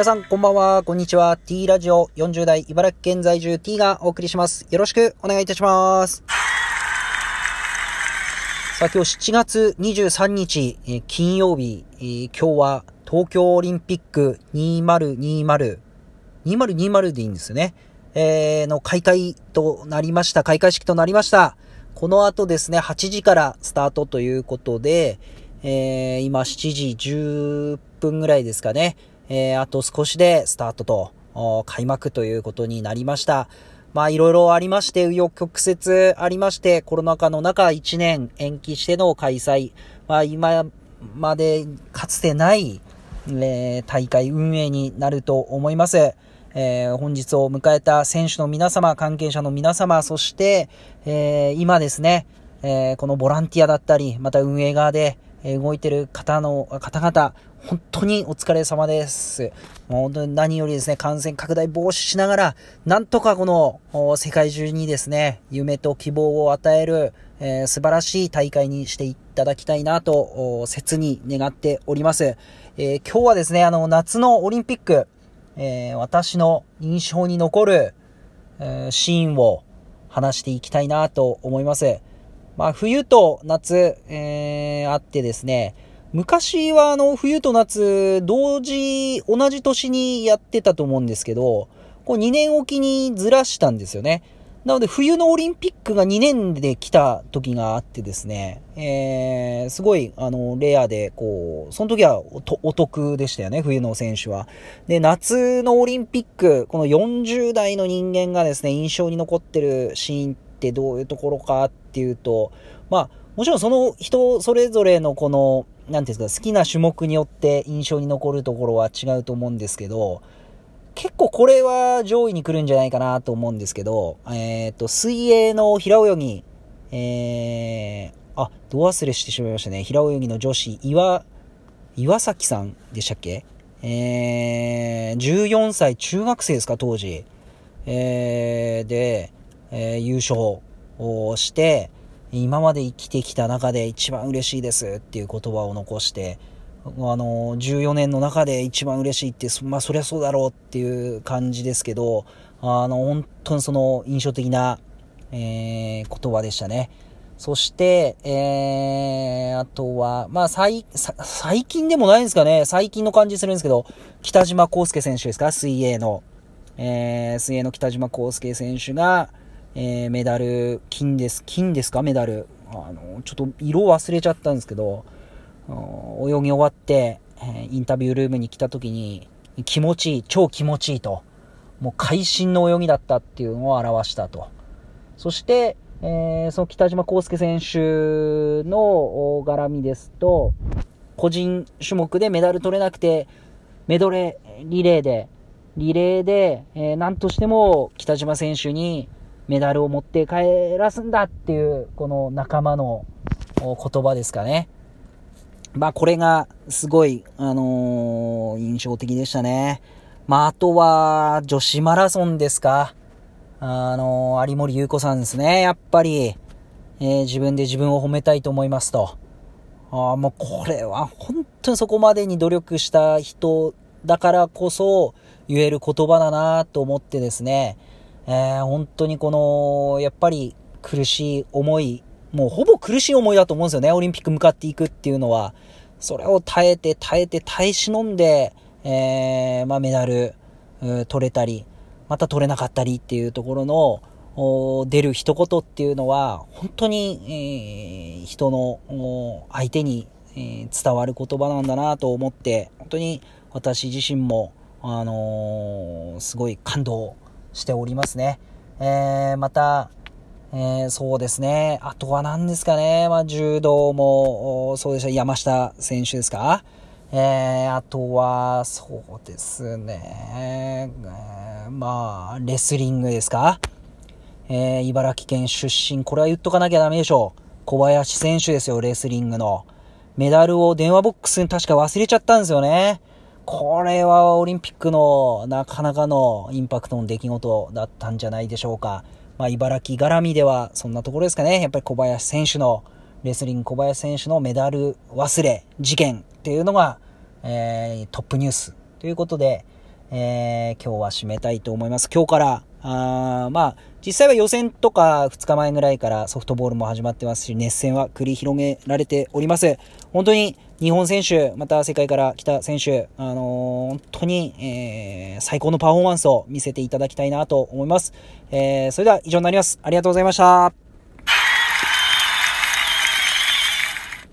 皆さん、こんばんは、こんにちは。T ラジオ40代茨城県在住 T がお送りします。よろしくお願いいたします。さあ、今日7月23日、えー、金曜日、えー、今日は東京オリンピック2020、2020でいいんですね。えー、の開会となりました。開会式となりました。この後ですね、8時からスタートということで、えー、今7時10分ぐらいですかね。えー、あと少しでスタートと、開幕ということになりました。まあいろいろありまして、右翼曲折ありまして、コロナ禍の中1年延期しての開催。まあ今までかつてない、えー、大会運営になると思います。えー、本日を迎えた選手の皆様、関係者の皆様、そして、えー、今ですね、えー、このボランティアだったり、また運営側で動いてる方の、方々、本当にお疲れ様です。本当に何よりですね、感染拡大防止しながら、なんとかこの世界中にですね、夢と希望を与える、えー、素晴らしい大会にしていただきたいなと、切に願っております。えー、今日はですね、あの、夏のオリンピック、えー、私の印象に残る、えシーンを話していきたいなと思います。まあ、冬と夏、えー、あってですね、昔はあの、冬と夏、同時、同じ年にやってたと思うんですけど、こう2年おきにずらしたんですよね。なので、冬のオリンピックが2年で来た時があってですね、えー、すごい、あの、レアで、こう、その時はお得でしたよね、冬の選手は。で、夏のオリンピック、この40代の人間がですね、印象に残ってるシーンってどういうところかっていうと、まあ、もちろんその人それぞれのこの、なんていうんですか、好きな種目によって印象に残るところは違うと思うんですけど、結構これは上位に来るんじゃないかなと思うんですけど、えっ、ー、と、水泳の平泳ぎ、えー、あ、ど忘れしてしまいましたね。平泳ぎの女子、岩、岩崎さんでしたっけ？えー、14歳、中学生ですか、当時。えー、で、えー、優勝をして、今まで生きてきた中で一番嬉しいですっていう言葉を残して、あの、14年の中で一番嬉しいって、まあそりゃそうだろうっていう感じですけど、あの、本当にその印象的な、えー、言葉でしたね。そして、えー、あとは、まあ、最、最近でもないんですかね。最近の感じするんですけど、北島康介選手ですか？水泳の。えー、水泳の北島康介選手が、えー、メダル、金です。金ですか？メダル。あの、ちょっと色忘れちゃったんですけど、泳ぎ終わって、えインタビュールームに来た時に、気持ちいい、超気持ちいいと。もう会心の泳ぎだったっていうのを表したと。そして、えー、その北島康介選手の絡みですと、個人種目でメダル取れなくて、メドレー、リレーで、リレーで、えー、何としても北島選手にメダルを持って帰らすんだっていう、この仲間の言葉ですかね。まあこれがすごい、あのー、印象的でしたね。まああとは女子マラソンですか。あのー、有森優子さんですね。やっぱり、えー、自分で自分を褒めたいと思いますと。あもうこれは本当にそこまでに努力した人だからこそ言える言葉だなと思ってですね。えー、本当にこの、やっぱり苦しい思い、もうほぼ苦しい思いだと思うんですよね、オリンピック向かっていくっていうのは。それを耐えて耐えて耐え忍んで、えー、まあメダル、取れたり、また取れなかったりっていうところの、出る一言っていうのは、本当に、えー、人の相手に、えー、伝わる言葉なんだなと思って、本当に私自身も、あのー、すごい感動しておりますね。えー、また、えー、そうですね。あとは何ですかね。まあ、柔道も、そうでした。山下選手ですかえー、あとは、そうですね。えー、まあ、レスリングですかえー、茨城県出身。これは言っとかなきゃダメでしょう。小林選手ですよ、レスリングの。メダルを電話ボックスに確か忘れちゃったんですよね。これはオリンピックのなかなかのインパクトの出来事だったんじゃないでしょうか。まあ、茨城絡みではそんなところですかね。やっぱり小林選手の、レスリング小林選手のメダル忘れ事件っていうのが、えー、トップニュースということで、えー、今日は締めたいと思います。今日から、あまあ、実際は予選とか2日前ぐらいからソフトボールも始まってますし、熱戦は繰り広げられております。本当に日本選手、また世界から来た選手、あのー、本当に、えー、最高のパフォーマンスを見せていただきたいなと思います。えー、それでは以上になります。ありがとうございました。